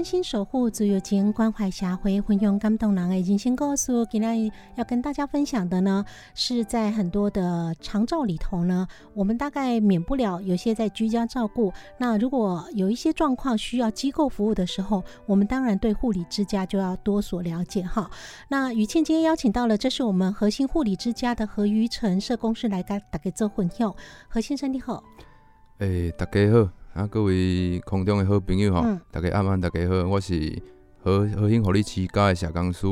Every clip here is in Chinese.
真心守护自由情，关怀霞辉，混用感动人的人生故事。今天要跟大家分享的呢，是在很多的长照里头呢，我们大概免不了有些在居家照顾。那如果有一些状况需要机构服务的时候，我们当然对护理之家就要多所了解哈。那于倩今天邀请到了，这是我们核心护理之家的何于成社工师来跟大家做混用。何先生你好，诶，大家好。啊，各位空中的好朋友吼，大家晚安，大家好，我是和和兴护理之家的社工师，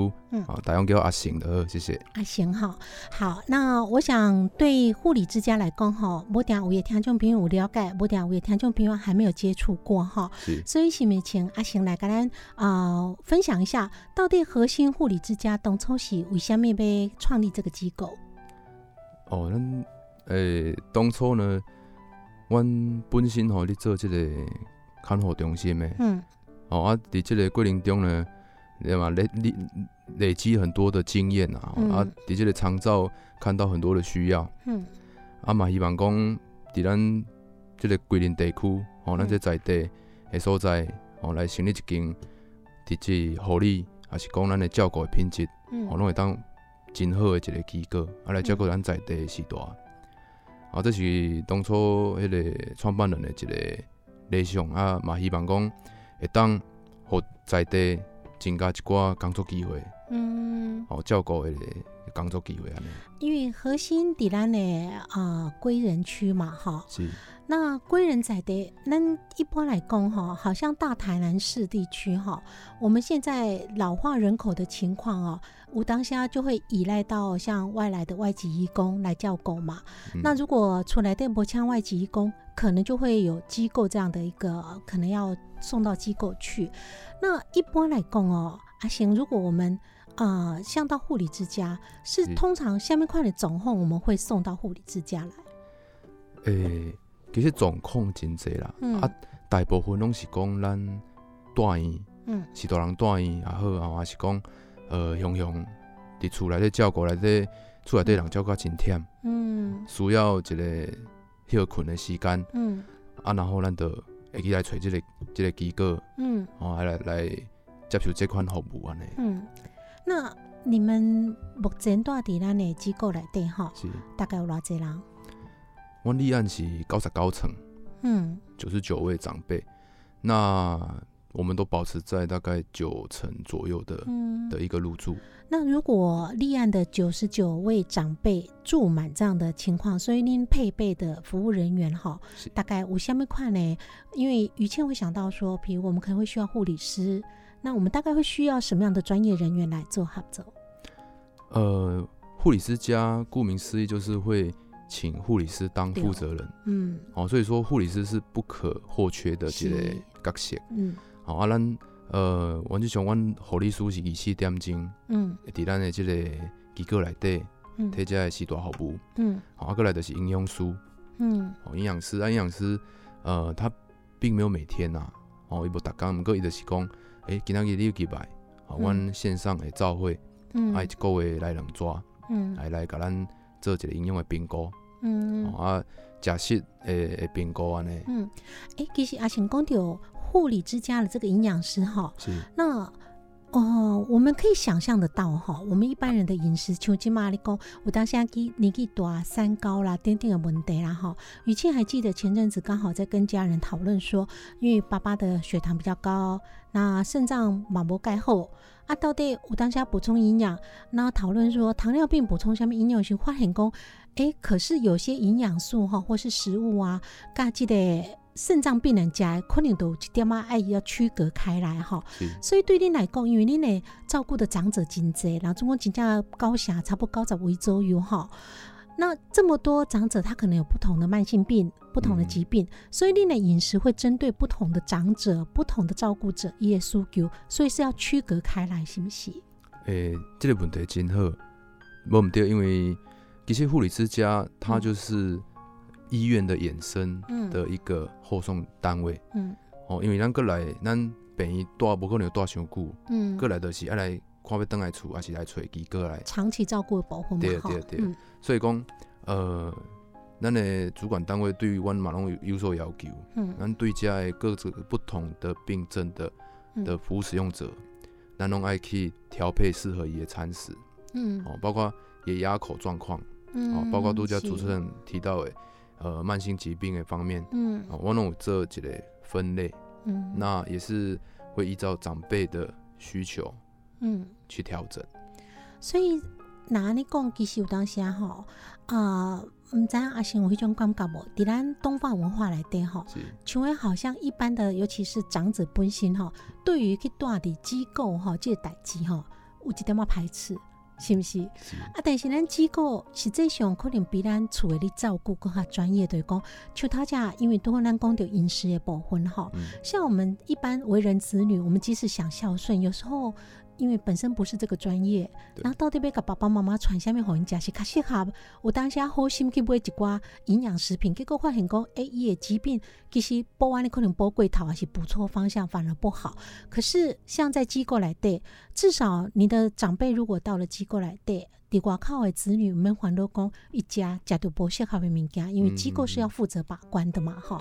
啊，大家叫阿成的好，谢谢。阿成好，好，那我想对护理之家来讲哈，无定有些听众朋友有了解，无定有些听众朋友还没有接触过哈，所以是咪请阿成来跟咱啊分享一下，到底核心护理之家当初是为什么被创立这个机构？哦，咱诶，当初呢？阮本身吼，咧做即个看护中心的，嗯，哦啊，伫即个过程中呢，对嘛，累累累积很多的经验啊，啊，伫即个长照看到很多的需要，嗯，啊嘛，希望讲伫咱即个桂林地区，哦，咱这在地的所在，哦，来成立一间伫即护理，也是讲咱的照顾的品质，哦，拢会当真好的一个机构，啊，来照顾咱在地的时代。啊，这是当初迄个创办人的一个理想啊，嘛希望讲会当互在地增加一寡工作机会，嗯，哦，照顾的工作机会安尼。因为核心伫咱的啊归人区嘛，哈，是。那归人在的，那一般来讲哈，好像大台南市地区哈，我们现在老化人口的情况哦。我当下就会依赖到像外来的外籍义工来叫狗嘛。那如果出来电波枪外籍义工，可能就会有机构这样的一个，可能要送到机构去。那一般来讲哦，阿行，如果我们啊，像到护理之家，是通常下面块的总控我们会送到护理之家来。诶，其实总控真济啦，啊，大部分拢是讲咱大院，嗯，是大人大院也好，啊，还是讲。呃，雄雄伫厝内底照顾内底，厝内底人照顾真忝，嗯，需要一个休困的时间，嗯，啊，然后咱就会去来找这个这个机构，嗯，哦，来来接受这款服务安尼。嗯，那你们目前住伫咱的机构来底吼，是大概有偌济人？我立案是九十九层，嗯，九十九位长辈，那。我们都保持在大概九成左右的的一个入住。那如果立案的九十九位长辈住满这样的情况，所以您配备的服务人员哈，大概五千块呢？因为于倩会想到说，比如我们可能会需要护理师，那我们大概会需要什么样的专业人员来做合作？呃，护理师家顾名思义就是会请护理师当负责人，嗯，哦，所以说护理师是不可或缺的这个角色，嗯。好啊，咱呃，原则上，阮护理师是二四点钟，嗯，伫咱的即个机构内底，嗯，提遮的时大服务，嗯，好啊，过来就是营养师，嗯，哦，营养师啊，营养师，呃，他并没有每天呐，哦，伊无逐工，毋过伊就是讲，诶，今仔日你有去拜，啊，阮线上诶照会，嗯，啊，一个月来两抓，嗯，来来甲咱做一个营养的评估，嗯，啊，食食诶诶评估安尼，嗯，诶，其实阿贤讲到护理之家的这个营养师哈，是，那。哦，我们可以想象得到哈，我们一般人的饮食，像今嘛你讲，我当下给你给多三高啦，等等的问题啦哈。雨倩还记得前阵子刚好在跟家人讨论说，因为爸爸的血糖比较高，那肾脏马膜钙后啊，到底我当下补充营养，那讨论说糖尿病补充下面营养学发现讲，哎，可是有些营养素哈，或是食物啊，嘎记得。肾脏病人家可能都一点啊爱要区隔开来哈，所以对你来讲，因为你呢照顾的长者真多，然后总共真正高峡差不多高十位左右哈。那这么多长者，他可能有不同的慢性病、不同的疾病，所以你的饮食会针对不同的长者、不同的照顾者也需求，所以是要区隔开来，是不是？诶，这个问题真好，无唔对，因为其实护理之家，它就是。医院的衍生的一个后送单位，嗯，哦，因为咱过来，咱病院住不可能带上久，嗯，过来就是爱来看要等来厝，还是来找机构来。长期照顾保护嘛，对对对，所以讲，呃，咱的主管单位对于阮马龙有有所要求，嗯，咱对家的各种不同的病症的的服务使用者，咱拢爱去调配适合伊的餐食，嗯，哦，包括也牙口状况，嗯，哦，包括杜家主持人提到的。呃，慢性疾病的方面，嗯，我弄这几类分类，嗯，那也是会依照长辈的需求，嗯，去调整。所以，那你讲其实有当时吼，啊，唔知阿信有迄种感觉无？伫咱东方文化来底哈，像诶好像一般的，尤其是长者本身吼，对于去大的机构哈，这代志吼，有一点么排斥。是不是？啊，但是咱机构实际上可能比咱厝诶咧照顾更加专业，对讲，像他家，因为都会咱讲到饮食的部分哈，像我们一般为人子女，我们即使想孝顺，有时候。因为本身不是这个专业，然后到底要给爸爸妈妈传下面好人家是较适合。我当下好心去买一寡营养食品，结果发现讲，哎，伊的疾病其实补完你可能补过头，还是补错方向，反而不好。可是像在机构来对，至少你的长辈如果到了机构来对，地瓜靠的子女们还都讲一家家都不适合的物件，因为机构是要负责把关的嘛，哈。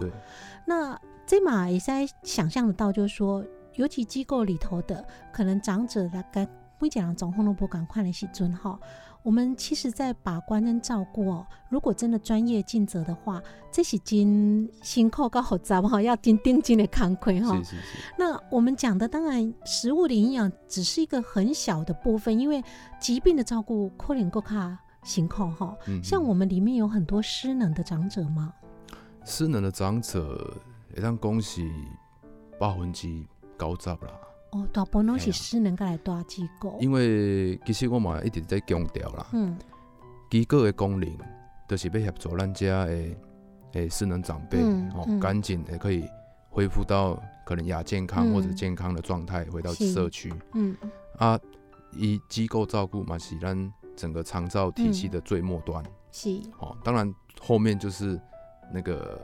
那这嘛也在想象得到，就是说。尤其机构里头的可能长者大概不讲总控都不赶快的时尊哈，我们其实在把关跟照顾哦，如果真的专业尽责的话，这是金辛苦高好杂哈，要定定金的扛亏哈。是是是。那我们讲的当然食物的营养只是一个很小的部分，因为疾病的照顾可能够卡辛苦哈。像我们里面有很多失能的长者吗？失能的长者，也让恭喜八分之。高十啦！哦，大部分拢是失能来大机构。因为其实我嘛一直在强调啦，嗯，机构的功能就是要协助咱家的诶失能长辈哦，赶紧也可以恢复到可能亚健康或者健康的状态，回到社区。嗯啊，以机构照顾嘛是咱整个长照体系的最末端。是哦，当然后面就是那个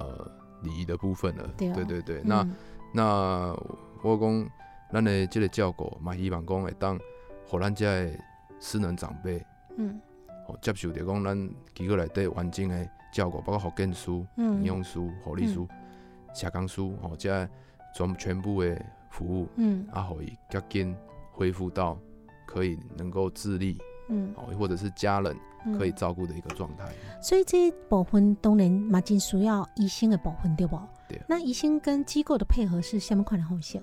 呃礼仪的部分了。对对对，那。那我讲，咱的这个照顾嘛，希望讲会当，互咱遮的失能长辈，嗯，哦，接受着讲咱机构内底完整的照顾，包括福建师、营养师、护理师、社工师，哦，遮全全部的服务，嗯，啊，可以较紧恢复到可以能够自立，嗯，好，或者是家人可以照顾的一个状态。所以这部分当然嘛，真需要医生的部分，对不？对。那医生跟机构的配合是什么款的方式？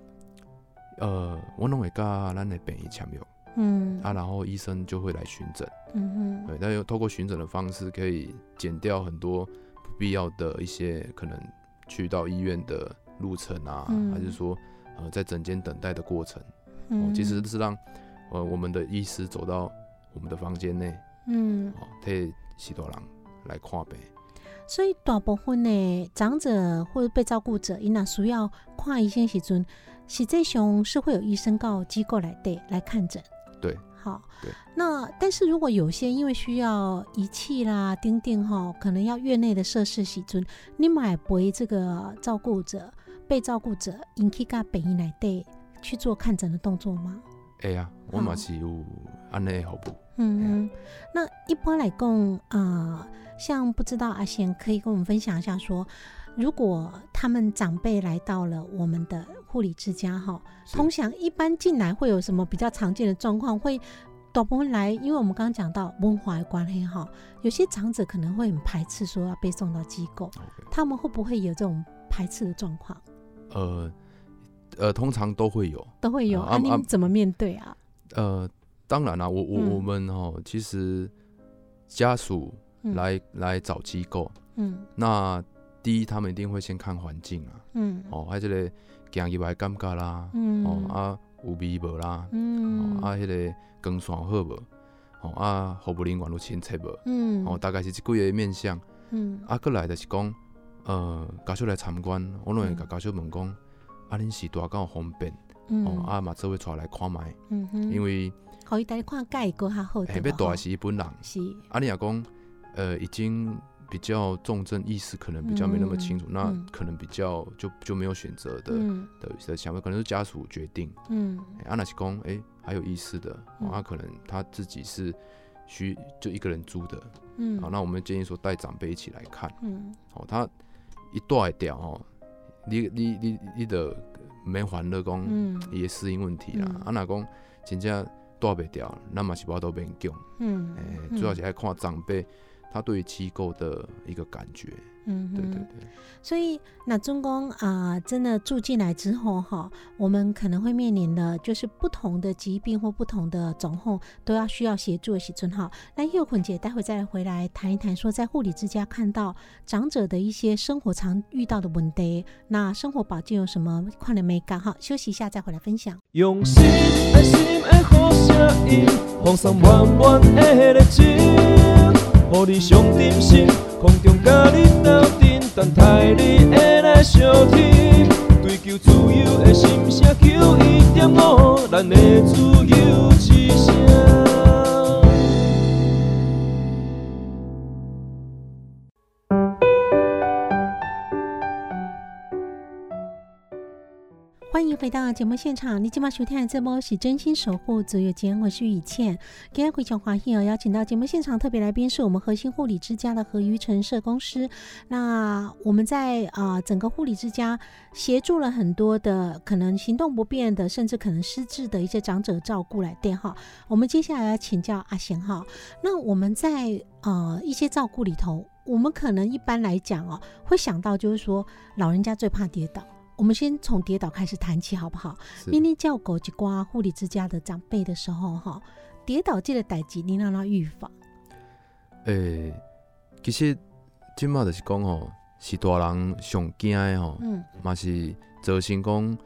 呃，我拢会甲咱的病医签约，嗯，啊，然后医生就会来巡诊，嗯哼，对，那有透过巡诊的方式，可以减掉很多不必要的一些可能去到医院的路程啊，还是说呃在诊间等待的过程，嗯，其实是让呃我们的医师走到我们的房间内，嗯，哦，替许多人来看病。所以大部分的长者或者被照顾者，因那需要看医生时阵，实际上是会有医生告机构来对来看诊。对，好。对。那但是如果有些因为需要仪器啦、钉钉哈，可能要院内的设施时阵，你买陪这个照顾者、被照顾者引起个本医来对去做看诊的动作吗？会啊，我嘛是有安尼服务。嗯，那一般来讲啊，像不知道阿贤可以跟我们分享一下，说如果他们长辈来到了我们的护理之家哈，通常一般进来会有什么比较常见的状况？会都不会来，因为我们刚刚讲到文化的关系哈，有些长者可能会很排斥说要被送到机构，他们会不会有这种排斥的状况？呃。呃，通常都会有，都会有。啊，您怎么面对啊？呃，当然啦，我我我们哈，其实家属来来找机构，嗯，那第一，他们一定会先看环境啊，嗯，哦，还这个行入来尴尬啦，嗯，哦啊有味无啦，嗯，啊，迄个光线好无，哦啊，服务人员有亲切无，嗯，哦，大概是这几个面相，嗯，啊，过来就是讲，呃，家属来参观，我拢会甲家属问讲。啊，恁是大敢有方便？哦，啊嘛，做位出来看卖，因为可以带你看盖个较好。特别大是一本人，是。啊，你也讲，呃，已经比较重症意识，可能比较没那么清楚，那可能比较就就没有选择的的的想法，可能是家属决定。嗯。啊，那是讲，哎，还有意思的，啊，可能他自己是需就一个人租的。嗯。好，那我们建议说带长辈一起来看。嗯。哦，他一带掉哦。你你你你得免烦恼讲伊诶适应问题啦，啊若讲真正带袂掉，咱嘛是无都免强。嗯，诶，主要是爱看长辈他对机构的一个感觉。嗯，对对对，所以那中公啊，真的住进来之后哈，我们可能会面临的就是不同的疾病或不同的种后都要需要协助的时阵哈。那幼坤姐待会再回来谈一谈，说在护理之家看到长者的一些生活常遇到的问题，那生活保健有什么快乐美感哈？休息一下再回来分享。用心声音，放松满满的热情，予你上点心。空中甲你斗阵，等待你会来相听。追求自由的心声，求一点五，咱的自由迎回到节目现场，你今晚收听的这波是真心守护左右间，我是雨倩。今天非常欢迎哦，邀请到节目现场特别来宾是我们核心护理之家的何于成社公司。那我们在啊整个护理之家协助了很多的可能行动不便的，甚至可能失智的一些长者照顾来电哈。我们接下来要请教阿贤哈。那我们在呃一些照顾里头，我们可能一般来讲哦，会想到就是说老人家最怕跌倒。我们先从跌倒开始谈起，好不好？明天叫狗去刮护理之家的长辈的时候，哈，跌倒这个代志，你让他预防。诶，其实今嘛就是讲吼，是大人上惊的吼，嗯，嘛是造成讲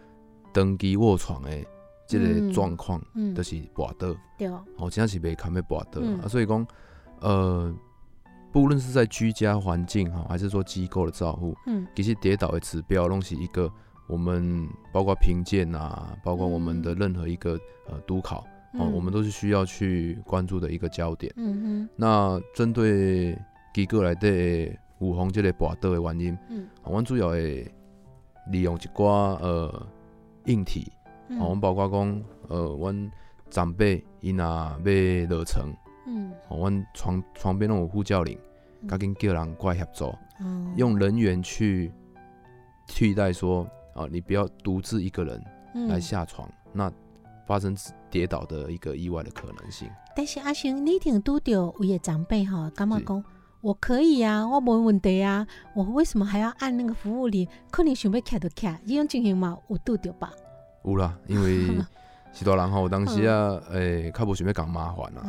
长期卧床的这个状况，嗯，都是跌倒，对。哦，真正是袂堪要跌倒啊，所以讲，呃。不论是在居家环境哈，还是说机构的照护，嗯，其实跌倒的指标拢是一个我们包括评鉴啊，包括我们的任何一个呃督考，哦，我们都是需要去关注的一个焦点。嗯哼。那针对机构来的五红这类跌倒的原因，嗯，我们主要会利用一寡呃硬体，我们包括讲呃，阮长辈伊若要落床。嗯，我阮床床边那种呼叫铃，赶紧叫人过来协助，用人员去替代说，哦，你不要独自一个人来下床，那发生跌倒的一个意外的可能性。但是阿雄，你挺拄着有些长辈哈，干嘛讲？我可以呀，我没问题呀，我为什么还要按那个服务铃？可能想要卡就卡，这种情形嘛，有拄着吧？有啦，因为。是大人吼，当时啊，诶，较无想要讲麻烦啦。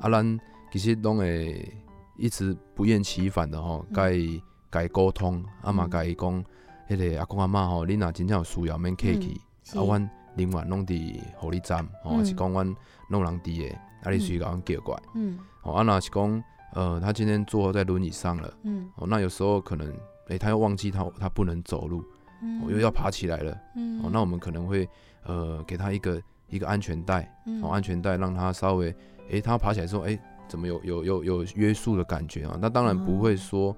啊，咱其实拢会一直不厌其烦的吼，甲伊甲伊沟通，啊嘛甲伊讲，迄个阿公阿嬷吼，恁若真正有需要，免客气。啊，阮人员拢伫护理站，吼，是讲阮弄人伫诶，啊，你需要阮叫过来。嗯。哦，啊，若是讲，呃，他今天坐在轮椅上了。嗯。哦，那有时候可能，诶，他又忘记他他不能走路，嗯，又要爬起来了。嗯。哦，那我们可能会，呃，给他一个。一个安全带，哦，安全带让他稍微，哎，他爬起来之后，哎，怎么有有有有约束的感觉啊？那当然不会说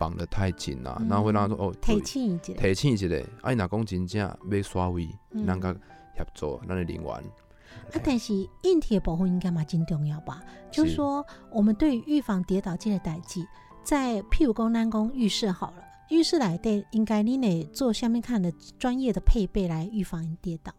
绑得太紧啊，那会让他说哦，提轻一点，提轻一点嘞。哎，哪讲真正要刷位，让他协助，咱的人员。啊，但是硬体的保护应该嘛真重要吧？就是说，我们对于预防跌倒这个代际，在譬如讲咱讲浴室好了，浴室来对应该你得做下面看的专业的配备来预防跌倒。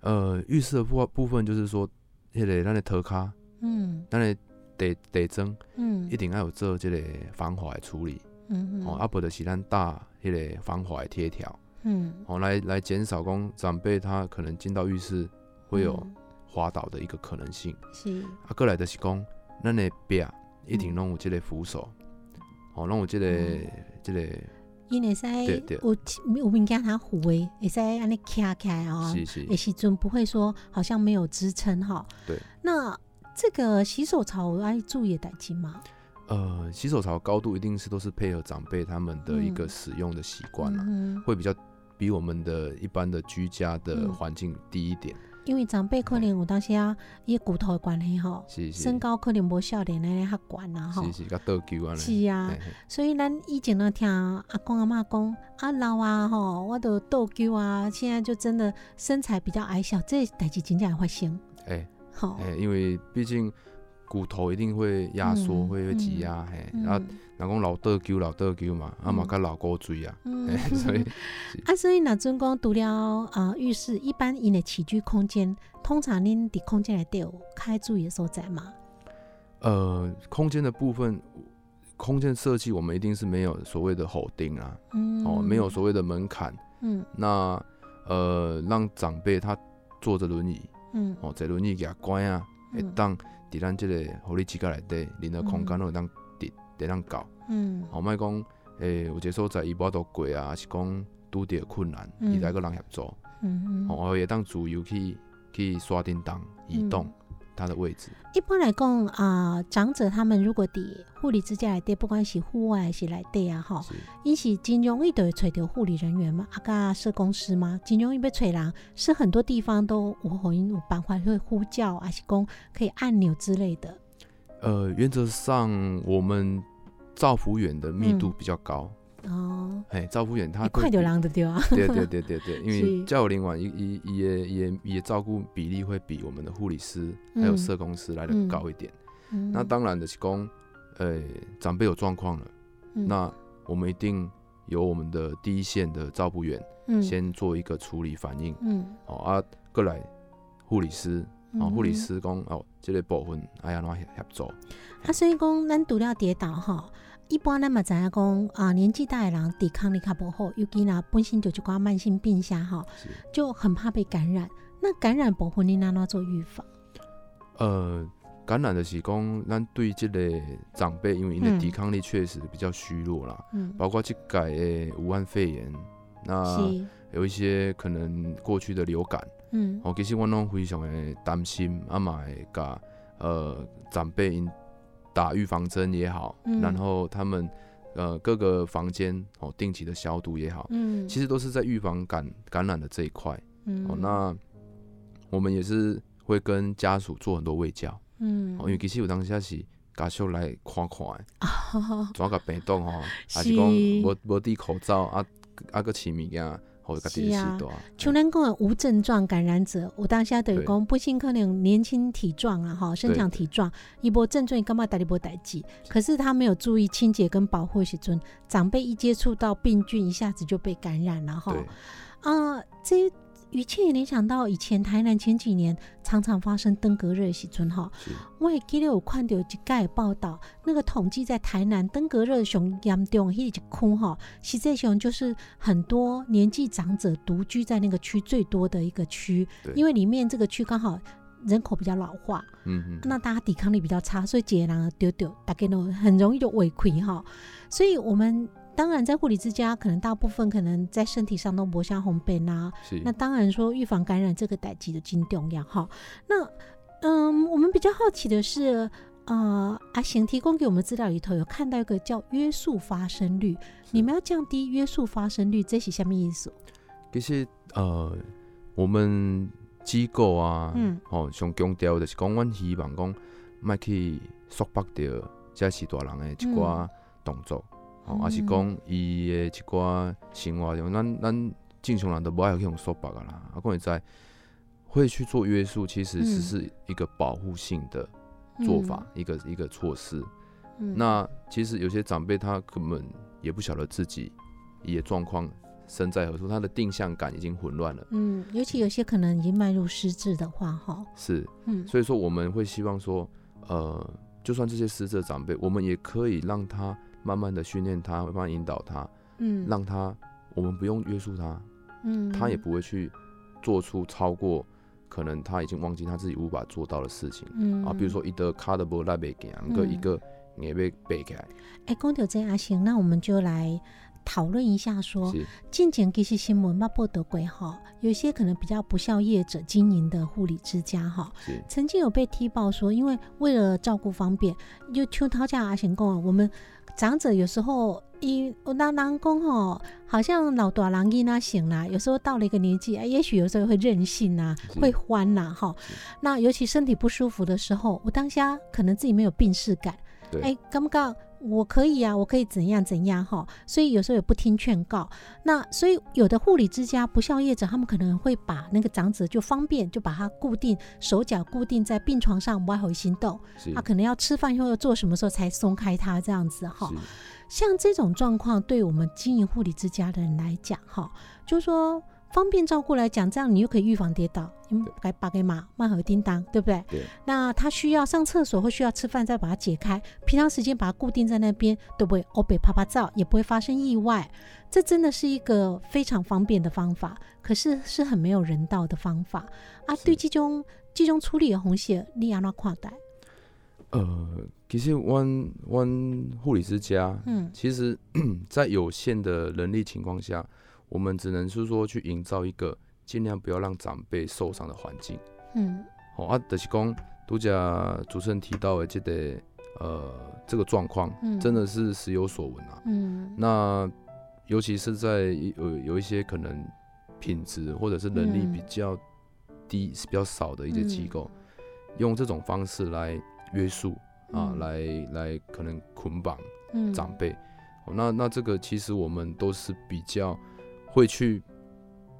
呃，浴室的部部分就是说，迄个咱的涂骹，嗯，咱的地地砖，嗯，一定要有做这个防滑的处理，嗯嗯，哦，啊，不就是咱搭迄个防滑的贴条，嗯，哦，来来减少讲长辈他可能进到浴室会有滑倒的一个可能性，是，啊，过来的是讲咱的壁一定弄有这个扶手，哦，弄有这个这个。因会使有有物件它扶诶，会使安尼卡起来啊，诶时阵不会说好像没有支撑哈。对。那这个洗手槽要注意代志吗？呃，洗手槽高度一定是都是配合长辈他们的一个使用的习惯了，会比较比我们的一般的居家的环境低一点。因为长辈可能有当时啊，伊骨头的关系吼，身高可能无少年的较悬啊吼，是是较倒球啊，是啊，所以咱以前呢听阿公阿妈讲啊老啊吼，我都倒球啊，现在就真的身材比较矮小，这代志真正会发生。哎，好，哎，因为毕竟骨头一定会压缩，会会挤压，嘿，然后。人讲老倒球老倒球嘛，啊嘛甲老高追 啊，所以啊，所以那阵讲除了啊浴室，一般因的起居空间，通常恁伫空间内底有开注意的所在吗？呃，空间的部分，空间设计我们一定是没有所谓的吼钉啊，哦，没有所谓的门槛，嗯，那呃让长辈他坐着轮椅，嗯，哦，坐轮椅给他关啊，会当伫咱即个互你自家内底，恁的空间会当伫。得当搞，嗯，好，莫讲，诶，有些所在伊无都过啊，是讲拄着困难，伊来个人协助，嗯嗯，哦，会当自由去去刷叮当移动他的位置。一般来讲啊，长者他们如果伫护理之家来底，不管是户外还是来底啊，哈，因是真容易都会找到护理人员嘛，啊个社工师嘛，真容易被找人，是很多地方都有好因有办法会呼叫，还是讲可以按钮之类的。呃，原则上我们造福员的密度比较高哦。哎，造福员他快点狼的丢啊！对对对对对，因为教龄晚一一也也也照顾比例会比我们的护理师还有社工师来的高一点。那当然的是讲，呃，长辈有状况了，那我们一定由我们的第一线的照顾员先做一个处理反应。嗯，哦啊，过来护理师。哦，护理师讲哦，这个部分哎呀，怎协协助？啊，所以讲咱除了跌倒哈，一般咱嘛知影讲啊，年纪大的人抵抗力较不好，尤其呢本身就一寡慢性病下哈，就很怕被感染。那感染部分你哪哪做预防？呃，感染的是讲咱对这个长辈，因为因的抵抗力确实比较虚弱啦，嗯，包括这改的武汉肺炎，那有一些可能过去的流感。嗯，哦，其实我拢非常的担心，啊嘛会甲呃长辈因打预防针也好，然后他们呃各个房间哦定期的消毒也好，嗯，其实都是在预防感感染的这一块，嗯，哦，那我们也是会跟家属做很多卫教，嗯，哦，因为其实有当下是家属来看看的，抓个病毒吼，还是讲无无戴口罩啊啊个饲物件。是啊，像咱讲的无症状感染者，我当下等于讲不幸可能年轻体壮啊，哈，身强体壮，一波症状干嘛打一波代际，可是他没有注意清洁跟保护时阵，长辈一接触到病菌，一下子就被感染了哈。啊，这。一切也联想到以前台南前几年常常发生登革热时阵哈，我也记得有看到一盖报道，那个统计在台南登革热熊严重，迄一区哈，实际上就是很多年纪长者独居在那个区最多的一个区，因为里面这个区刚好人口比较老化，嗯嗯，那大家抵抗力比较差，所以解囊丢丢，大概呢很容易就萎溃哈，所以我们。当然，在护理之家，可能大部分可能在身体上都磨下红斑呐。那当然说预防感染这个代际的金重要哈。那嗯，我们比较好奇的是，呃，阿贤提供给我们资料里头有看到一个叫约束发生率，你们要降低约束发生率，这是什么意思？其实呃，我们机构啊，嗯，哦，上强调的是讲，阮希望讲，莫去束缚掉这是大人的一寡动作。哦，也是讲伊的一寡生活中，咱咱正常人都无爱去用说白噶啦。啊，讲会知，会去做约束，其实只是一个保护性的做法，一个一个措施。那其实有些长辈他根本也不晓得自己也状况身在何处，他的定向感已经混乱了。嗯，尤其有些可能已经迈入失智的话，哈，是，嗯，所以说我们会希望说，呃，就算这些失智长辈，我们也可以让他慢慢的训练他，慢慢引导他，嗯，让他我们不用约束他，嗯，他也不会去做出超过可能他已经忘记他自己无法做到的事情，嗯啊，比如说一个卡的波拉贝给一个一个。也被背起来。哎，公调这阿行，那我们就来讨论一下，说近前其实新闻嘛报道过哈，有些可能比较不孝业者经营的护理之家哈，曾经有被踢爆说，因为为了照顾方便，就邱涛家阿行公，我们长者有时候一我当当公哈，好像老大郎因那醒啦，有时候到了一个年纪，哎，也许有时候会任性呐，会欢呐哈。那尤其身体不舒服的时候，我当下可能自己没有病逝感。哎，刚不刚？我可以啊，我可以怎样怎样哈？所以有时候也不听劝告。那所以有的护理之家不孝业者，他们可能会把那个长者就方便，就把他固定手脚固定在病床上，不会行动。他可能要吃饭以后要做什么时候才松开他这样子哈。像这种状况，对我们经营护理之家的人来讲哈，就是说。方便照顾来讲，这样你又可以预防跌倒，因为该把给马慢和叮当，对不对？对。那他需要上厕所或需要吃饭，再把它解开。平常时间把它固定在那边，都不会欧北啪啪照，也不会发生意外。这真的是一个非常方便的方法，可是是很没有人道的方法啊！对这种这种处理的红血，你要那跨带？呃，其实弯弯护理之家，嗯，其实 在有限的人力情况下。我们只能是说去营造一个尽量不要让长辈受伤的环境。嗯，好啊，就是讲独家主持人提到的这个呃这个状况，真的是时有所闻啊。嗯，那尤其是在有有一些可能品质或者是能力比较低、比较少的一些机构，用这种方式来约束啊，来来可能捆绑长辈。那那这个其实我们都是比较。会去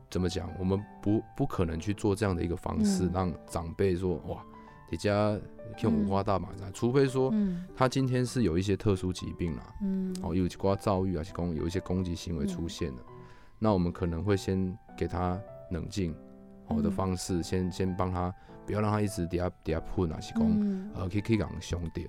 怎么讲？我们不不可能去做这样的一个方式，让长辈说哇，你家看五花大绑架，除非说他今天是有一些特殊疾病啦，嗯，哦，有刮躁郁啊，攻有一些攻击行为出现了，那我们可能会先给他冷静好的方式，先先帮他，不要让他一直底下底下喷啊，是讲呃可以可以讲兄弟，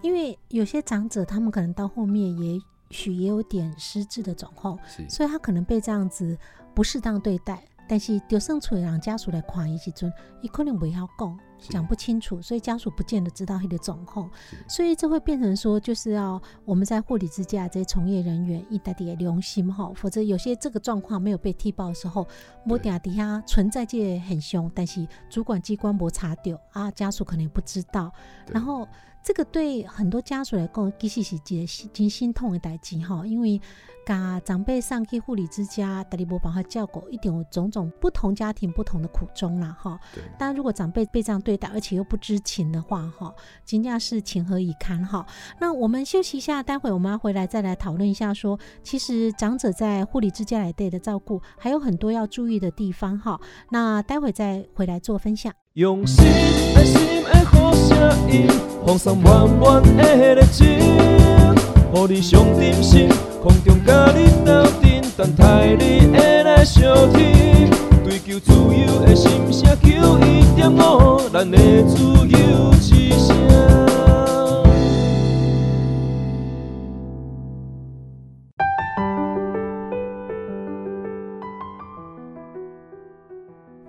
因为有些长者他们可能到后面也。许也有点失智的状况，所以他可能被这样子不适当对待。但是丢生出让家属来看一起尊，伊可能不要讲，讲不清楚，所以家属不见得知道他的状况。所以这会变成说，就是要我们在护理之家这些从业人员一代的良心哈，否则有些这个状况没有被踢爆的时候，摸底下底下存在这很凶，但是主管机关没查掉啊，家属可能也不知道，然后。这个对很多家属来讲，其实是一件真心痛的代志哈，因为甲长辈上去护理之家，但你无办法照顾，一定有种种不同家庭不同的苦衷啦哈。但如果长辈被这样对待，而且又不知情的话哈，真正是情何以堪哈。那我们休息一下，待会我们要回来再来讨论一下，说其实长者在护理之家来对的照顾，还有很多要注意的地方哈。那待会再回来做分享。用心爱心的好声音，放送满满的热情，予你上点心，空中甲你斗阵，等待你会来相听。追求自由的心声，求一点五，咱的自由之声。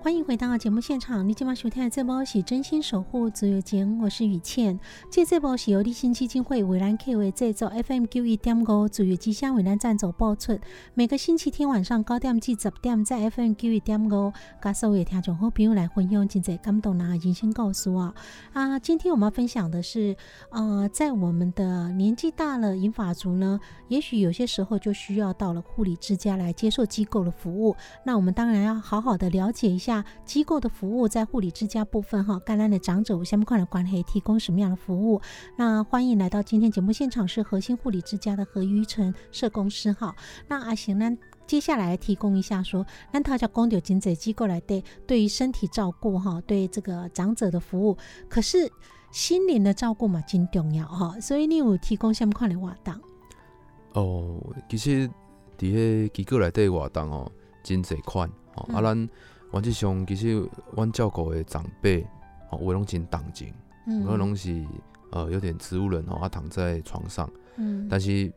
欢迎回到节目现场，你今晚收听的这波是真心守护自由节目我是雨倩。这这波是由立新基金会为兰 K 为制作，FM 九一点五自由之声为兰赞助播出。每个星期天晚上九点至十点，在 FM 九一点五，跟所有听众好朋友来分享真侪感动的人生故事啊！啊，今天我们要分享的是，呃，在我们的年纪大了，银发族呢，也许有些时候就需要到了护理之家来接受机构的服务。那我们当然要好好的了解一下。机构的服务在护理之家部分哈，橄榄的长者，我下面快来关系提供什么样的服务？那欢迎来到今天节目现场是核心护理之家的何玉成社工师哈。那阿行呢？接下来提供一下说，那他叫公牛经济机构来对对于身体照顾哈，对这个长者的服务，可是心灵的照顾嘛，真重要哈。所以你有提供什么款的活动？哦，其实伫迄机构内底活动哦，真侪款哦。啊，咱原则上其实阮照顾的长辈哦，有诶拢真动情，有诶拢是呃有点植物人哦，啊躺在床上，嗯，但是。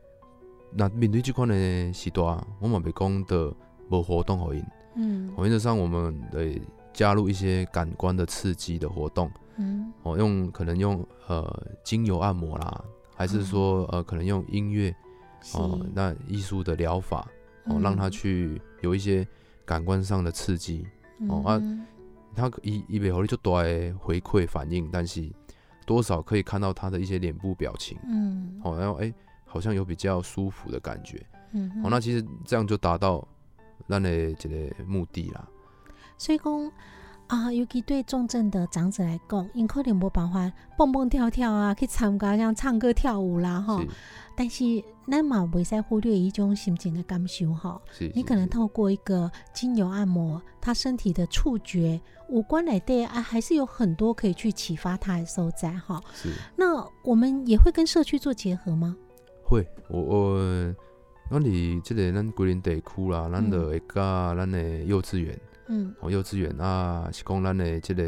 那面对这款的时段，我们袂讲的无活动互因，嗯，原则上我们得加入一些感官的刺激的活动，嗯，哦，用可能用呃精油按摩啦，还是说呃可能用音乐，哦，那艺术的疗法，哦，让他去有一些感官上的刺激，哦啊，他一一袂互你就多的回馈反应，但是多少可以看到他的一些脸部表情，嗯，哦，然后哎。好像有比较舒服的感觉，嗯，哦，那其实这样就达到咱的这个目的啦。所以讲啊，尤其对重症的长者来讲，因可能无办法蹦蹦跳跳啊，去参加像唱歌跳舞啦，哈。但是咱嘛袂使忽略一种心情的感受哈。你可能透过一个精油按摩，他身体的触觉、五官来对啊，还是有很多可以去启发他的所在哈。是。那我们也会跟社区做结合吗？会，我我，那你即个咱桂林地区啦，咱就会甲咱的幼稚园，嗯，哦，幼稚园啊，是讲咱的即个，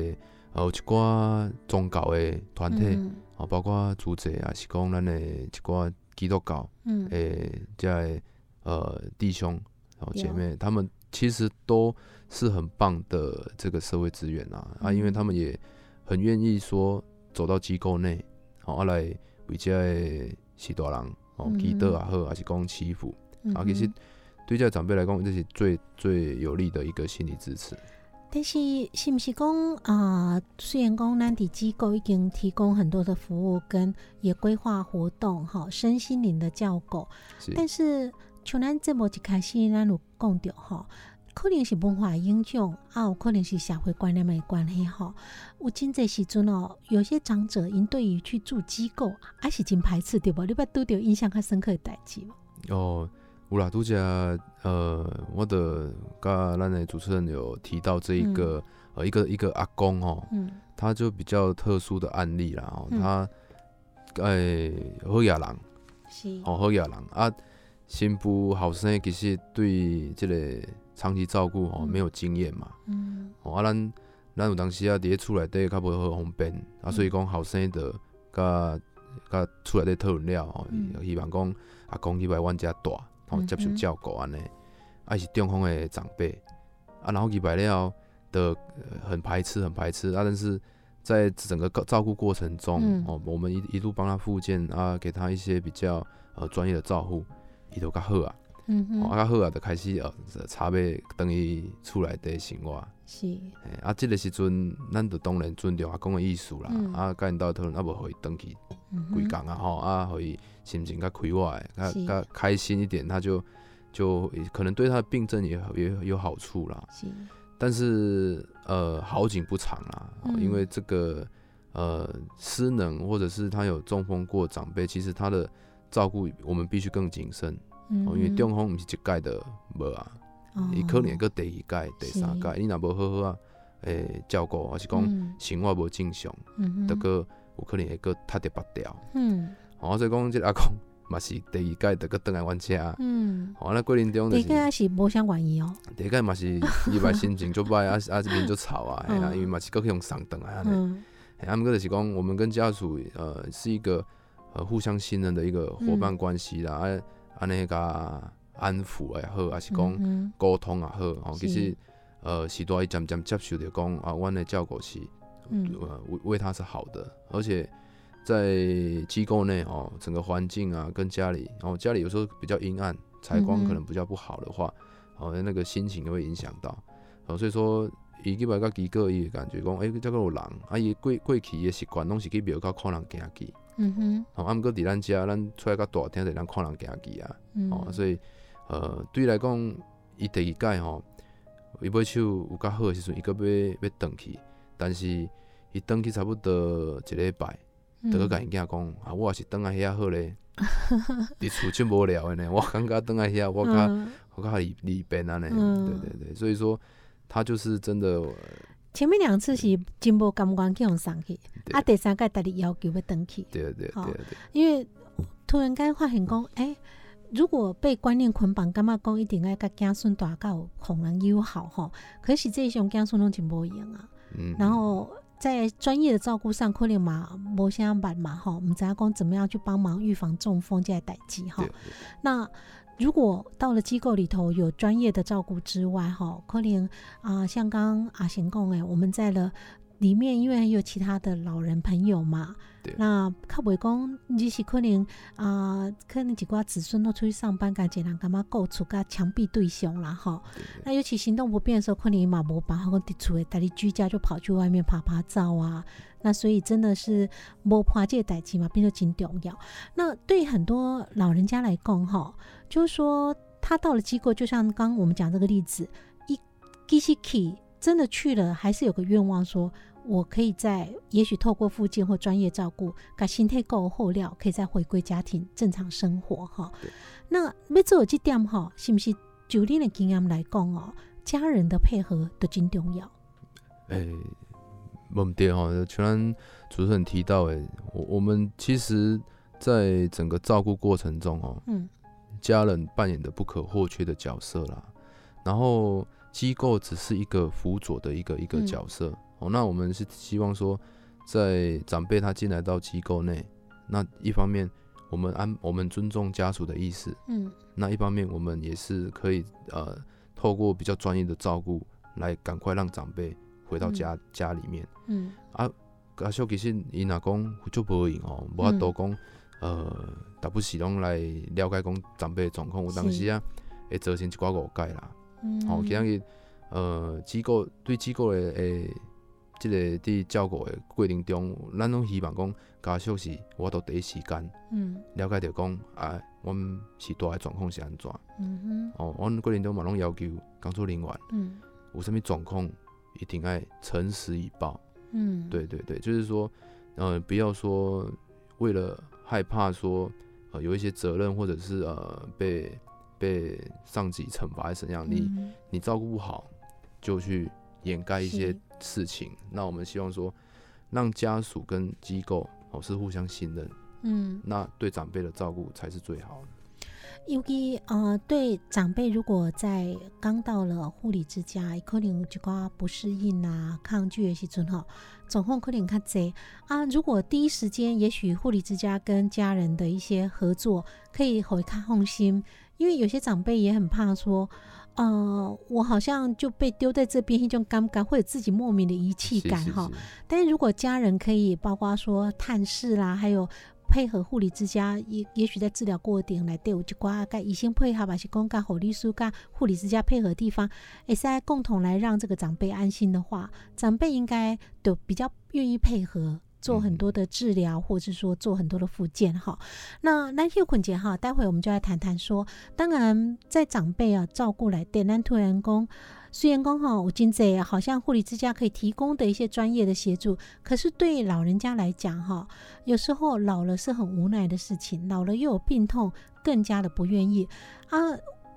呃，一寡宗教的团体，哦，包括主者啊，是讲咱的一寡基督教，嗯，诶，在呃弟兄，然后姐妹，他们其实都是很棒的这个社会资源啊，啊，因为他们也很愿意说走到机构内，好来为这许多人。哦，祈祷也好，还是讲祈福，啊，其实对这长辈来讲，这是最最有力的一个心理支持。但是，是不是讲啊？虽然讲咱的机构已经提供很多的服务，跟也规划活动，哈，身心灵的教狗，但是像咱这么一开始，咱有讲到哈。可能是文化影响，啊，有可能是社会观念的关系吼。有真济时阵哦，有些长者因对于去住机构，还是真排斥对不？你捌拄着印象较深刻的代志无？哦，有啦，拄则呃，我的甲咱的主持人有提到这一个呃一个一个阿公哦，嗯，他就比较特殊的案例啦哦，他诶好野人，是。哦好野人。啊，新妇后生其实对这个。长期照顾吼，没有经验嘛，嗯，哦，啊，咱咱有当时啊，伫咧厝内底较无好方便，啊，所以讲后生的甲甲厝内底讨论了吼，希望讲阿公去来阮遮住，吼接受照顾安尼，啊是中方的长辈，啊，然后去来了的很排斥，很排斥，啊，但是在整个照顾过程中，哦，我们一一路帮他复健啊，给他一些比较呃专业的照护，伊都较好啊。嗯，啊，较好啊，就开始呃，差别等于厝内底生活。是。啊，即个时阵，咱就当然尊重阿公的意思啦。啊，甲因斗讨论，啊，无互伊登去几工啊，吼，啊，互伊心情较快活诶，较较开心一点，他就就可能对他的病症也也有好处啦。是。但是呃，好景不长啦，因为这个呃失能或者是他有中风过长辈，其实他的照顾我们必须更谨慎。嗯，因为中风不是一届的无啊，伊可能个第二届、第三届，你若无好好啊，诶，照顾还是讲生活无正常，得个有可能会个塌掉拔掉。嗯，哦，所以讲即阿公嘛是第二届得个登来阮遮。嗯，哦，那桂林中第一届是无相关伊哦。第一届嘛是伊摆心情就歹啊啊这边就吵啊，哎呀，因为嘛是个用上登来安尼。啊，毋过就是讲我们跟家属呃是一个呃互相信任的一个伙伴关系啦。啊。安尼甲安抚也好，还是讲沟通也好，哦，其实呃，时代伊渐渐接受着讲啊，阮的照顾是呃为为他是好的，而且在机构内哦，整个环境啊，跟家里，然后家里有时候比较阴暗，采光可能比较不好的话，哦，那个心情也会影响到，哦，所以说伊基本甲机构伊感觉讲，诶，这个有人，啊，伊过过去的习惯拢是去庙口看人行去。嗯哼，哦，啊，毋过伫咱遮，咱出来较大厅，就咱看人行去啊，哦，所以，呃，对伊来讲，伊第二届吼，伊买手有较好的时阵，伊个要要转去，但是伊转去差不多一礼拜，就搁甲因囝讲，啊，我也是等来遐好咧，伫厝真无聊诶呢。我感觉等来遐，我较我较离离边啊呢。对对对，所以说他就是真的。前面两次是真无感官去用送去，啊，第三届逐日要求要登去。对对对对。因为突然间发现讲，哎，如果被观念捆绑，感觉讲一定要甲子孙大有互人友好吼。可是这种子孙拢真无用啊。嗯。然后。在专业的照顾上，可能嘛无啥办嘛吼，唔知影讲怎么样去帮忙预防中风这些代际哈。那如果到了机构里头有专业的照顾之外哈，可能啊像刚阿贤讲诶，我们在了。里面因为还有其他的老人朋友嘛，那较袂讲，你是可能啊，可能几寡子孙都出去上班，干简单干嘛构出甲墙壁对象啦吼。那尤其行动不便的时候，可能嘛无办法讲伫厝诶，带你居家就跑去外面拍拍照啊。那所以真的是无破这代志嘛，变得真重要。那对很多老人家来讲哈，就是说他到了机构，就像刚我们讲这个例子，一其实去真的去了，还是有个愿望说。我可以在也许透过附近或专业照顾，把心态够后料，可以再回归家庭正常生活哈。那要做这点哈，是不是就你的经验来讲哦，家人的配合都真重要。诶，问题哈，像主持人提到诶，我我们其实在整个照顾过程中哦，嗯，家人扮演的不可或缺的角色啦。然后机构只是一个辅佐的一个一个角色。哦，那我们是希望说，在长辈他进来到机构内，那一方面我们安我们尊重家属的意思，嗯，那一方面我们也是可以呃透过比较专业的照顾来赶快让长辈回到家家里面，嗯。啊，阿秀其实伊若讲就无用哦，无法度讲呃，大不时拢来了解讲长辈状况，有当时啊会造成一寡误解啦，嗯，好，其实呃机构对机构的诶。即个伫照顾的过程中，咱拢希望讲家属是我都第一时间了解着讲，啊，阮是大的状况是安怎？嗯哼，哦，阮过程中嘛拢要求工作人员，嗯，有啥物状况一定爱诚实以报。嗯，对对对，就是说，呃，不要说为了害怕说，呃，有一些责任或者是呃被被上级惩罚还是怎样，你你照顾不好就去。掩盖一些事情，那我们希望说，让家属跟机构哦是互相信任，嗯，那对长辈的照顾才是最好的。尤其呃，对长辈如果在刚到了护理之家，可能有一寡不适应啊、抗拒的时阵哈，总控可能较侪啊。如果第一时间，也许护理之家跟家人的一些合作，可以回看放心，因为有些长辈也很怕说。呃，我好像就被丢在这边，一种尴尬，或者自己莫名的遗弃感哈。但是如果家人可以，包括说探视啦，还有配合护理之家，也也许在治疗过程来对我就挂该，已经配合吧，是公干护理师跟护理之家配合地方，也是在共同来让这个长辈安心的话，长辈应该都比较愿意配合。做很多的治疗，或者是说做很多的复健哈。那那秀捆姐哈，待会我们就来谈谈说，当然在长辈啊照顾来电，那突然工虽然工哈，我今在好像护理之家可以提供的一些专业的协助，可是对老人家来讲哈，有时候老了是很无奈的事情，老了又有病痛，更加的不愿意啊。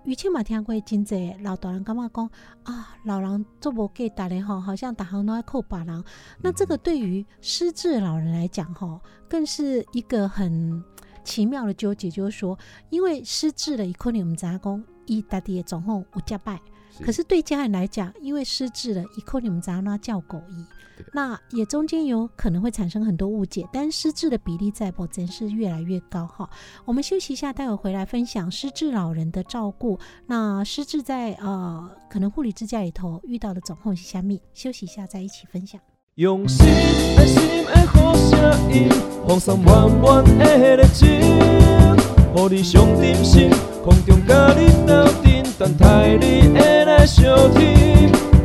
以前嘛听过真济老大人感觉讲啊，老人做无给打咧吼，好像打行都要扣把人。那这个对于失智老人来讲吼，更是一个很奇妙的纠结，就是说，因为失智了，可能我们知影讲伊家己的状况有加败。可是对家人来讲，因为失智了，以后你们咋那叫狗医？那也中间有可能会产生很多误解，但失智的比例在保真是越来越高哈。我们休息一下，待会回来分享失智老人的照顾。那失智在呃，可能护理之家里头遇到的总控是虾米？休息一下再一起分享。用心爱心的好声音，放上满满的热情，互你上点心，空中甲你斗阵，等待你的来相听。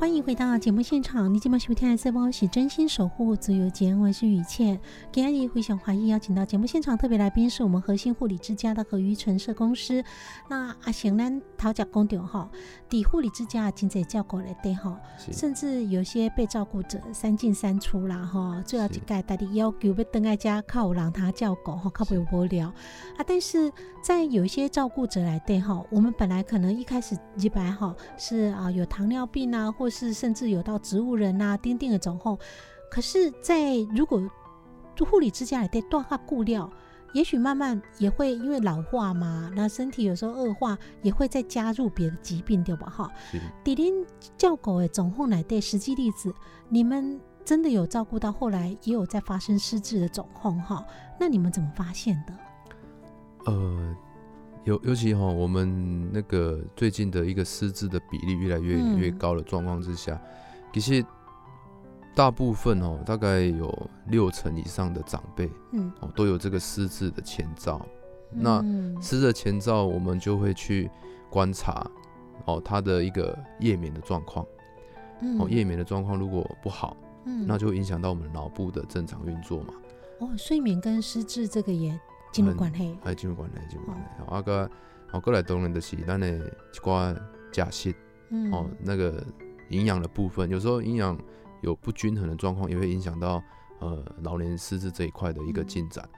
欢迎回回到节目现场，你今晚收听的是《是真心守护自由节》，我是雨倩。今日回想华裔邀请到节目现场特别来宾是我们核心护理之家的何玉纯社公司。那阿贤呢，讨讲公调哈，底护理之家经济照顾来对哈，甚至有些被照顾者三进三出啦哈，最后一盖大的要求被登爱家靠让他叫狗哈，靠不无聊啊。但是在有一些照顾者来对哈，我们本来可能一开始一百哈是啊有糖尿病啊，或是甚至有到植物人呐、钉钉的种后，可是，在如果护理之家里得多下固料，也许慢慢也会因为老化嘛，那身体有时候恶化，也会再加入别的疾病，对吧？哈。迪林教狗诶，总后来对实际例子，你们真的有照顾到后来也有在发生失智的总后哈？那你们怎么发现的？呃。尤尤其哈，我们那个最近的一个失智的比例越来越越高的状况之下，其实大部分哦，大概有六成以上的长辈，嗯，哦，都有这个失智的前兆。那失智的前兆，我们就会去观察哦，他的一个夜眠的状况。哦，夜眠的状况如果不好，嗯，那就影响到我们脑部的正常运作嘛。哦，睡眠跟失智这个也。进入关系，哎，进入关系，进入关系。啊个，哦，过来当然就是咱的一寡假食，哦，那个营养的部分，有时候营养有不均衡的状况，也会影响到呃老年失智这一块的一个进展。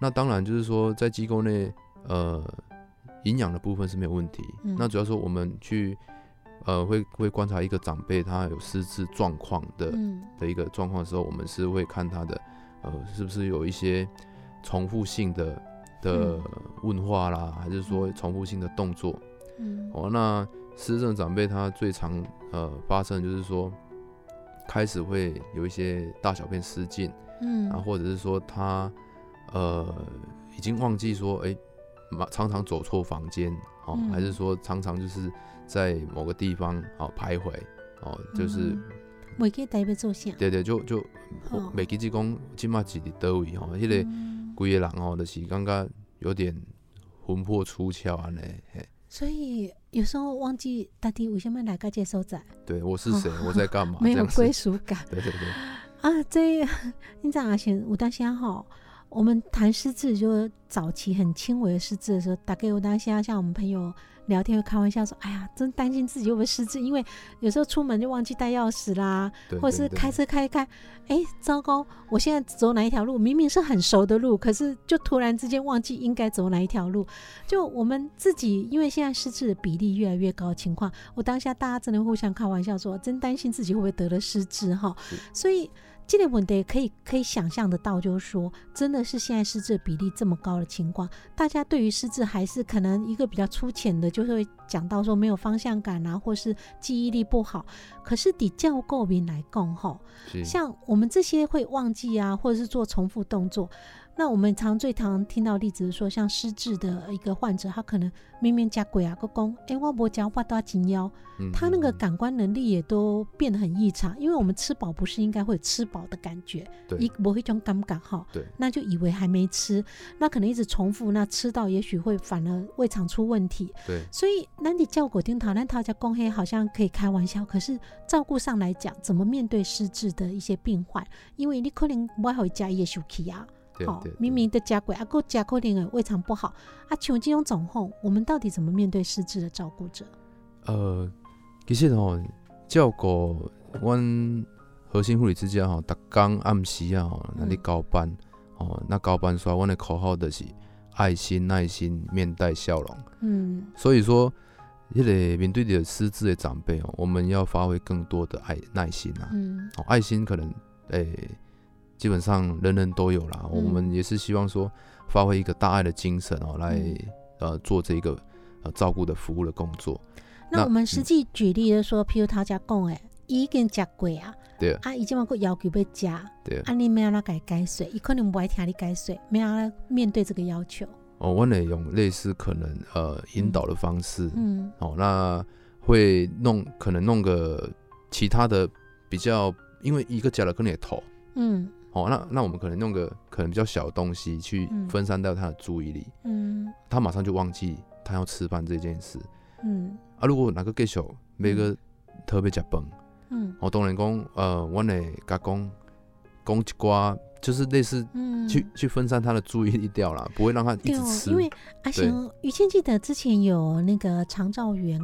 那当然就是说，在机构内，呃，营养的部分是没有问题。那主要说我们去呃会会观察一个长辈他有失智状况的的一个状况的时候，我们是会看他的呃是不是有一些。重复性的的问话啦，还是说重复性的动作？嗯，哦，那失智长辈他最常呃发生就是说，开始会有一些大小便失禁，嗯，啊，或者是说他呃已经忘记说，哎，常常走错房间，哦，还是说常常就是在某个地方哦徘徊，哦，就是每个代表做啥？对对，就就每记只讲今嘛是伫倒位吼，迄个。规个人哦，就是感觉有点魂魄出窍安尼，嘿。所以有时候忘记到底为什么来个接收者。对，我是谁？我在干嘛？没有归属感。对对对。啊，这你讲啊，先我当先哈，我们谈失智，就早期很轻微的失智的时候，大概我当下像我们朋友。聊天会开玩笑说：“哎呀，真担心自己会不会失智，因为有时候出门就忘记带钥匙啦，或者是开车开开，哎，糟糕！我现在走哪一条路，明明是很熟的路，可是就突然之间忘记应该走哪一条路。就我们自己，因为现在失智的比例越来越高情况，我当下大家真的互相开玩笑说，真担心自己会不会得了失智哈。所以。”这个问题可以可以想象得到，就是说，真的是现在失智比例这么高的情况，大家对于失智还是可能一个比较粗浅的，就是会讲到说没有方向感啊，或是记忆力不好。可是底教过民来讲，吼，像我们这些会忘记啊，或者是做重复动作。那我们常最常听到例子是说，像失智的一个患者，他可能明明加鬼啊个公，哎，我不讲话都要紧腰，他那个感官能力也都变得很异常。因为我们吃饱不是应该会有吃饱的感觉，一不会种尴尬哈，那就以为还没吃，那可能一直重复，那吃到也许会反而胃肠出问题。对，所以那你叫果丁桃，那他家公黑好像可以开玩笑，可是照顾上来讲，怎么面对失智的一些病患？因为你可能不会加也休息啊。好，明明的加贵，啊，够加可能胃肠不好，啊，像这种状况，我们到底怎么面对失智的照顾者？呃，其实吼，照顾阮核心护理之家吼，逐工暗时啊吼，那里交班，哦，那交班刷，阮的口号就是爱心、耐心、面带笑容。嗯，所以说，迄个面对着失智的长辈哦，我们要发挥更多的爱、耐心啊。嗯，哦，爱心可能，诶。基本上人人都有啦，我们也是希望说发挥一个大爱的精神哦，来呃做这个呃照顾的服务的工作。那我们实际举例的说，譬如他家讲诶，已经食过啊，对。啊，已经要求要食，对。啊，你没有那改改水，伊可能不爱听你改水，没有面对这个要求。哦，我呢用类似可能呃引导的方式，嗯，哦，那会弄可能弄个其他的比较，因为一个加了可能也头，嗯。哦，那那我们可能弄个可能比较小的东西去分散掉他的注意力，嗯，他马上就忘记他要吃饭这件事，嗯，啊，如果哪个给手每个特别加崩，嗯，我当然讲，呃，我呢甲讲讲一寡，就是类似去去分散他的注意力掉了，不会让他一直吃。因为阿行雨倩记得之前有那个常照员。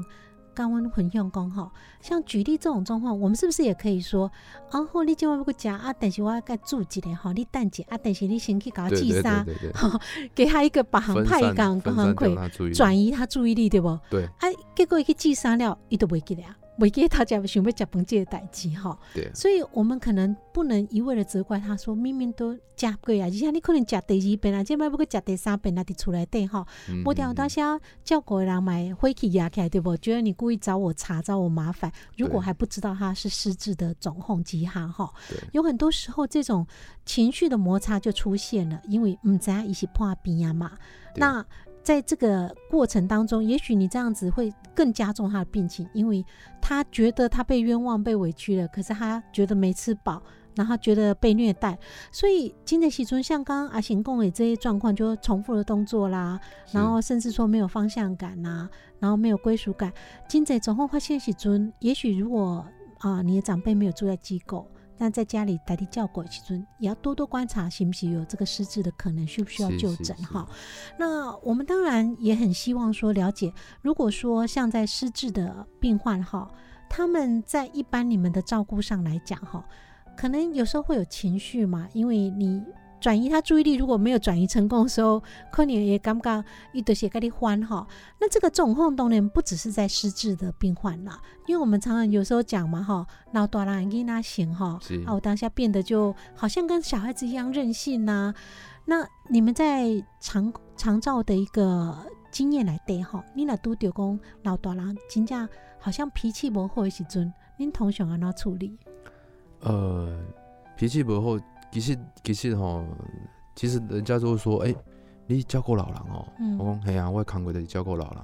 高温混用功吼，像举例这种状况，我们是不是也可以说，然，后你今晚不夹啊，但是我要该注意的哈，你淡姐啊，但是你先去搞记杀，好，给他一个把航派港刚刚可以转移他注意力，对不？对，啊，结果一个记杀了，伊都袂记得啊。未给他家想要食饭这个代志哈，对，所以我们可能不能一味的责怪他说明明都加贵啊，而且你可能食第二遍啊，即摆不过食第三遍啊，伫厝内底哈，无掉当下叫过人买回去压起来对不？觉得你故意找我茬找我麻烦，如果还不知道他是失智的总控机哈哈，有很多时候这种情绪的摩擦就出现了，因为唔知一起破病啊嘛，那。在这个过程当中，也许你这样子会更加重他的病情，因为他觉得他被冤枉、被委屈了，可是他觉得没吃饱，然后觉得被虐待，所以金泽喜尊像刚刚阿行共伟这些状况，就重复的动作啦，然后甚至说没有方向感呐，然后没有归属感。金泽总后发现喜尊，也许如果啊你的长辈没有住在机构。但在家里代替教过其中也要多多观察，行不行有这个失智的可能，需不需要就诊哈？那我们当然也很希望说了解，如果说像在失智的病患哈，他们在一般你们的照顾上来讲哈，可能有时候会有情绪嘛，因为你。转移他注意力，如果没有转移成功的时候，可能也感觉一堆些跟你欢哈。那这个状况当然不只是在失智的病患啦，因为我们常常有时候讲嘛哈，老大人跟他行哈，啊，我当下变得就好像跟小孩子一样任性呐。那你们在长长照的一个经验来对哈，你那都丢讲老大人真正好像脾气不好的时阵，您通常安怎处理？呃，脾气不好。其实其实吼，其实人家就会说，哎，你照顾老人哦。我讲系啊，我看过你照顾老人，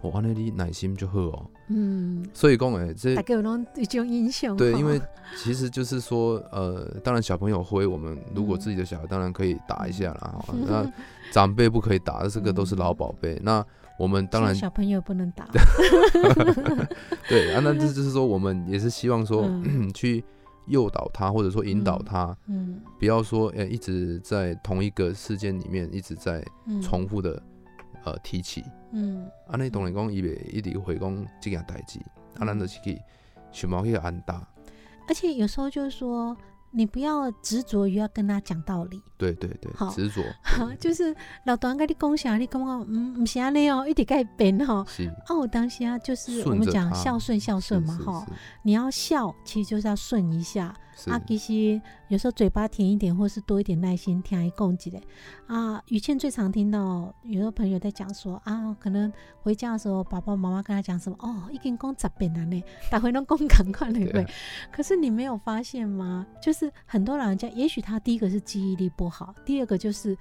我安尼你耐心就好哦。嗯。所以讲诶，这大概有种一种印象。对，因为其实就是说，呃，当然小朋友挥，我们如果自己的小孩，当然可以打一下啦。那长辈不可以打，这个都是老宝贝。那我们当然小朋友不能打。对啊，那这就是说，我们也是希望说 去。诱导他，或者说引导他，嗯，不要说，诶，一直在同一个事件里面一直在重复的，呃，提起，嗯，啊，那当然讲伊袂一直回讲这件代志，啊，咱就是去想办法去安搭。而且有时候就是说。你不要执着于要跟他讲道理，对对对，好。执着，就是老段跟你讲啥，你讲我，嗯，唔 是安尼哦，一点改变哈。是，啊，我当下就是我们讲孝顺孝顺嘛哈，你要孝，其实就是要顺一下。啊，其实有时候嘴巴甜一点，或是多一点耐心，听一共济的。啊，雨倩最常听到有的朋友在讲说啊，可能回家的时候，爸爸妈妈跟他讲什么哦，一根公十遍了呢，打回农工赶快对不对？可是你没有发现吗？就是很多老人家，也许他第一个是记忆力不好，第二个就是。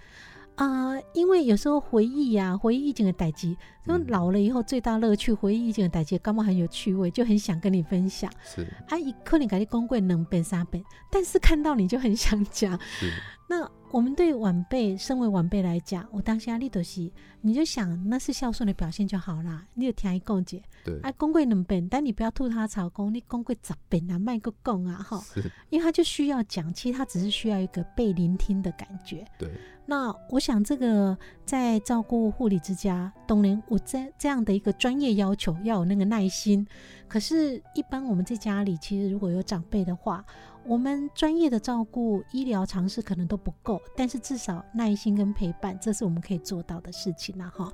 啊，因为有时候回忆呀，回忆以前的代际，说老了以后最大乐趣，回忆以前的代际，刚刚很有趣味，就很想跟你分享。是，啊，一可能感觉公贵能变三倍，但是看到你就很想讲。是，那。我们对晚辈，身为晚辈来讲，我当下你都是，你就想那是孝顺的表现就好啦。你就听一讲解，对，哎，公贵能变，但你不要吐他槽公，你公贵咋变啊，卖个供啊，哈，因为他就需要讲，其实他只是需要一个被聆听的感觉。对，那我想这个在照顾护理之家，当然我在这样的一个专业要求，要有那个耐心。可是，一般我们在家里，其实如果有长辈的话，我们专业的照顾、医疗常识可能都不够，但是至少耐心跟陪伴，这是我们可以做到的事情了哈。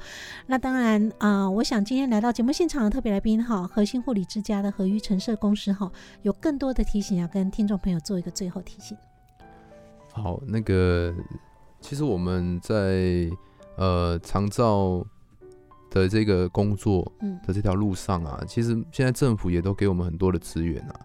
那当然啊，我想今天来到节目现场的特别来宾哈，核心护理之家的何玉成社公司哈，有更多的提醒要跟听众朋友做一个最后提醒。好，那个其实我们在呃长照的这个工作的这条路上啊，其实现在政府也都给我们很多的资源啊。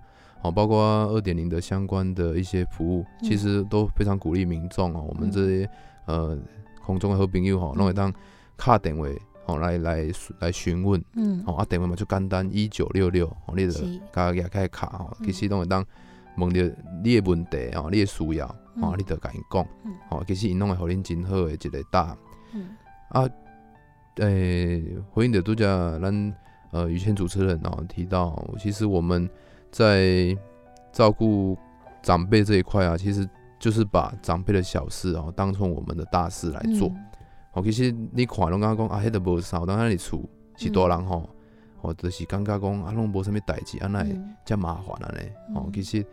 好，包括二点零的相关的一些服务，其实都非常鼓励民众哦。我们这些呃空中的好朋友哈，弄一当卡电话哦来来来询问，嗯，哦啊电话嘛就简单一九六六，哦你就加加开卡哦，其实拢会当问的你的问题哦，你的需要哦，你就甲因讲，哦其实因拢会互恁真好诶一个答案。啊，诶回应的都叫咱呃于谦主持人哦提到，其实我们。在照顾长辈这一块啊，其实就是把长辈的小事哦，当成我们的大事来做。哦，其实你看拢感觉讲啊，迄个无啥，当咱哩厝是大人吼，哦，就是感觉讲啊，拢无啥物代志，安，那会遮麻烦安尼。哦，其实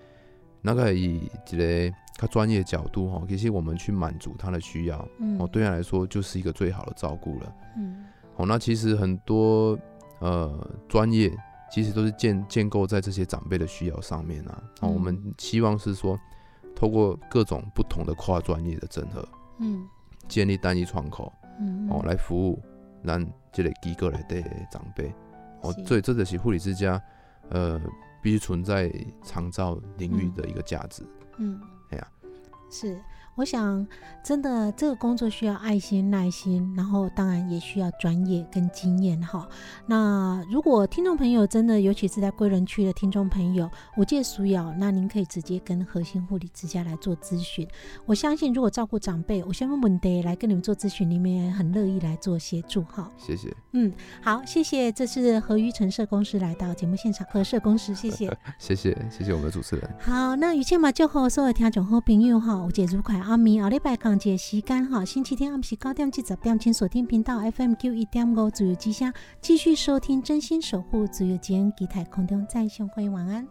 那个以一个较专业角度哈，其实我们去满足他的需要，哦，对他来说就是一个最好的照顾了。嗯，好，那其实很多呃专业其实都是建建构在这些长辈的需要上面啊。哦，我们希望是说，透过各种不同的跨专业的整合，嗯。建立单一窗口，嗯，哦，来服务咱这个机构来的长辈，哦，所以这就是护理之家，呃，必须存在长照领域的一个价值，嗯，哎呀，是。我想，真的这个工作需要爱心、耐心，然后当然也需要专业跟经验哈。那如果听众朋友真的，尤其是在贵人区的听众朋友，我介属咬，那您可以直接跟核心护理之家来做咨询。我相信，如果照顾长辈，我相信问题来跟你们做咨询，你们也很乐意来做协助哈。谢谢。嗯，好，谢谢。这是何于成社公司来到节目现场，何社公司，谢谢。谢谢，谢谢我们的主持人。好，那于倩嘛就和所有听众好朋友哈，我姐如快。阿明后礼拜讲解时间哈，星期天暗时九点至十点，请锁定频道 FM 九一点五自由之声，继续收听真心守护自由间，期待空中再相会，晚安。